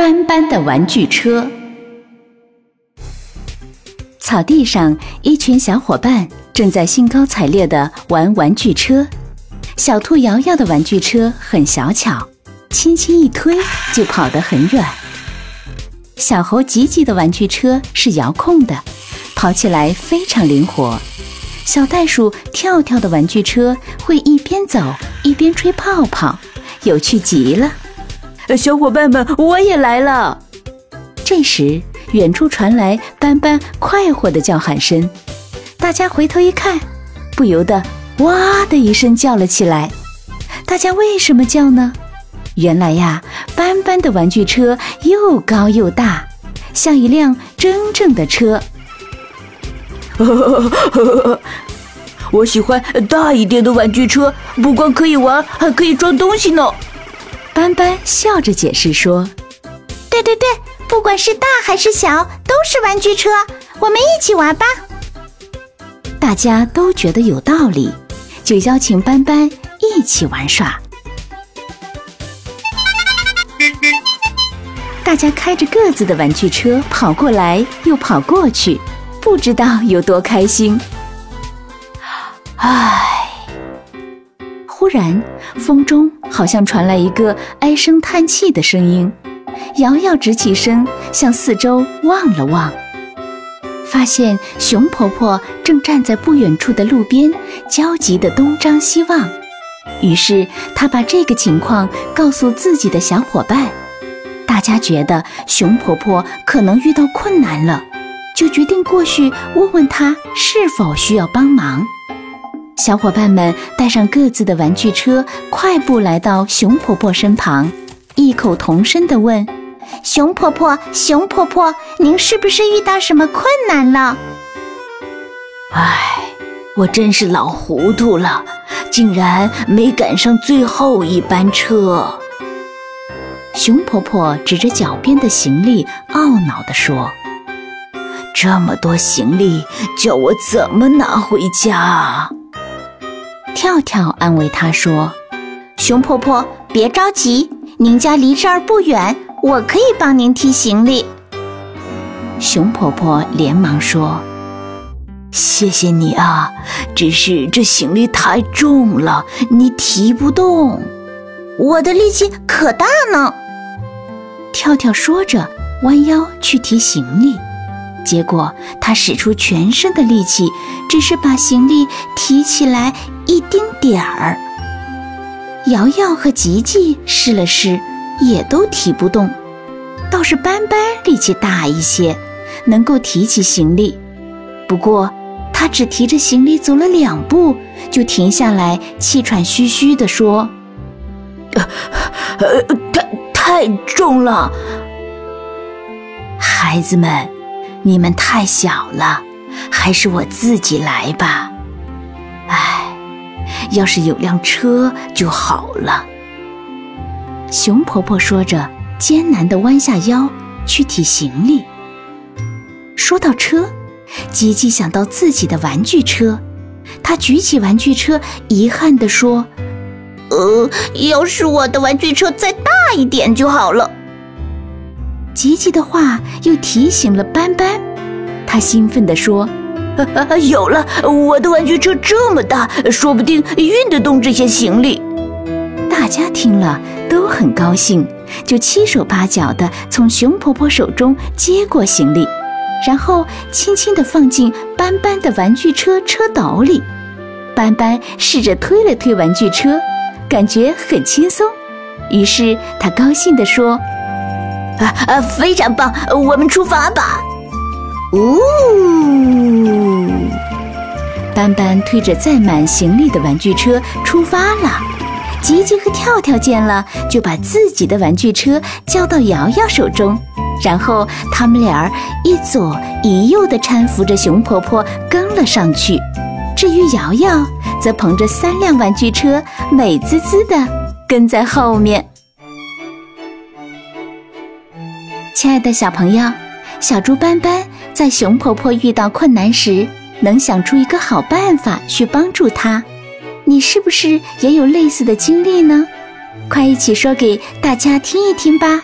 斑斑的玩具车。草地上，一群小伙伴正在兴高采烈地玩玩具车。小兔瑶瑶的玩具车很小巧，轻轻一推就跑得很远。小猴吉吉的玩具车是遥控的，跑起来非常灵活。小袋鼠跳跳的玩具车会一边走一边吹泡泡，有趣极了。小伙伴们，我也来了。这时，远处传来斑斑快活的叫喊声，大家回头一看，不由得“哇”的一声叫了起来。大家为什么叫呢？原来呀，斑斑的玩具车又高又大，像一辆真正的车。我喜欢大一点的玩具车，不光可以玩，还可以装东西呢。斑斑笑着解释说：“对对对，不管是大还是小，都是玩具车。我们一起玩吧。”大家都觉得有道理，就邀请斑斑一起玩耍。大家开着各自的玩具车跑过来又跑过去，不知道有多开心。唉，忽突然风中好像传来一个唉声叹气的声音。瑶瑶直起身，向四周望了望，发现熊婆婆正站在不远处的路边，焦急地东张西望。于是她把这个情况告诉自己的小伙伴。大家觉得熊婆婆可能遇到困难了，就决定过去问问她是否需要帮忙。小伙伴们带上各自的玩具车，快步来到熊婆婆身旁，异口同声地问：“熊婆婆，熊婆婆，您是不是遇到什么困难了？”“唉，我真是老糊涂了，竟然没赶上最后一班车。”熊婆婆指着脚边的行李，懊恼地说：“这么多行李，叫我怎么拿回家？”跳跳安慰她说：“熊婆婆，别着急，您家离这儿不远，我可以帮您提行李。”熊婆婆连忙说：“谢谢你啊，只是这行李太重了，你提不动。我的力气可大呢。”跳跳说着，弯腰去提行李，结果他使出全身的力气，只是把行李提起来一丁点儿。瑶瑶和吉吉试了试，也都提不动，倒是斑斑力气大一些，能够提起行李。不过他只提着行李走了两步，就停下来，气喘吁吁地说：“呃，呃。”太重了，孩子们，你们太小了，还是我自己来吧。要是有辆车就好了。熊婆婆说着，艰难地弯下腰去提行李。说到车，吉吉想到自己的玩具车，他举起玩具车，遗憾地说。呃，要是我的玩具车再大一点就好了。吉吉的话又提醒了斑斑，他兴奋地说：“ 有了，我的玩具车这么大，说不定运得动这些行李。”大家听了都很高兴，就七手八脚地从熊婆婆手中接过行李，然后轻轻地放进斑斑的玩具车车斗里。斑斑试着推了推玩具车。感觉很轻松，于是他高兴地说：“啊啊，非常棒！我们出发吧！”呜，斑斑推着载满行李的玩具车出发了。吉吉和跳跳见了，就把自己的玩具车交到瑶瑶手中，然后他们俩儿一左一右地搀扶着熊婆婆跟了上去。至于瑶瑶，则捧着三辆玩具车，美滋滋的跟在后面。亲爱的小朋友，小猪斑斑在熊婆婆遇到困难时，能想出一个好办法去帮助她。你是不是也有类似的经历呢？快一起说给大家听一听吧。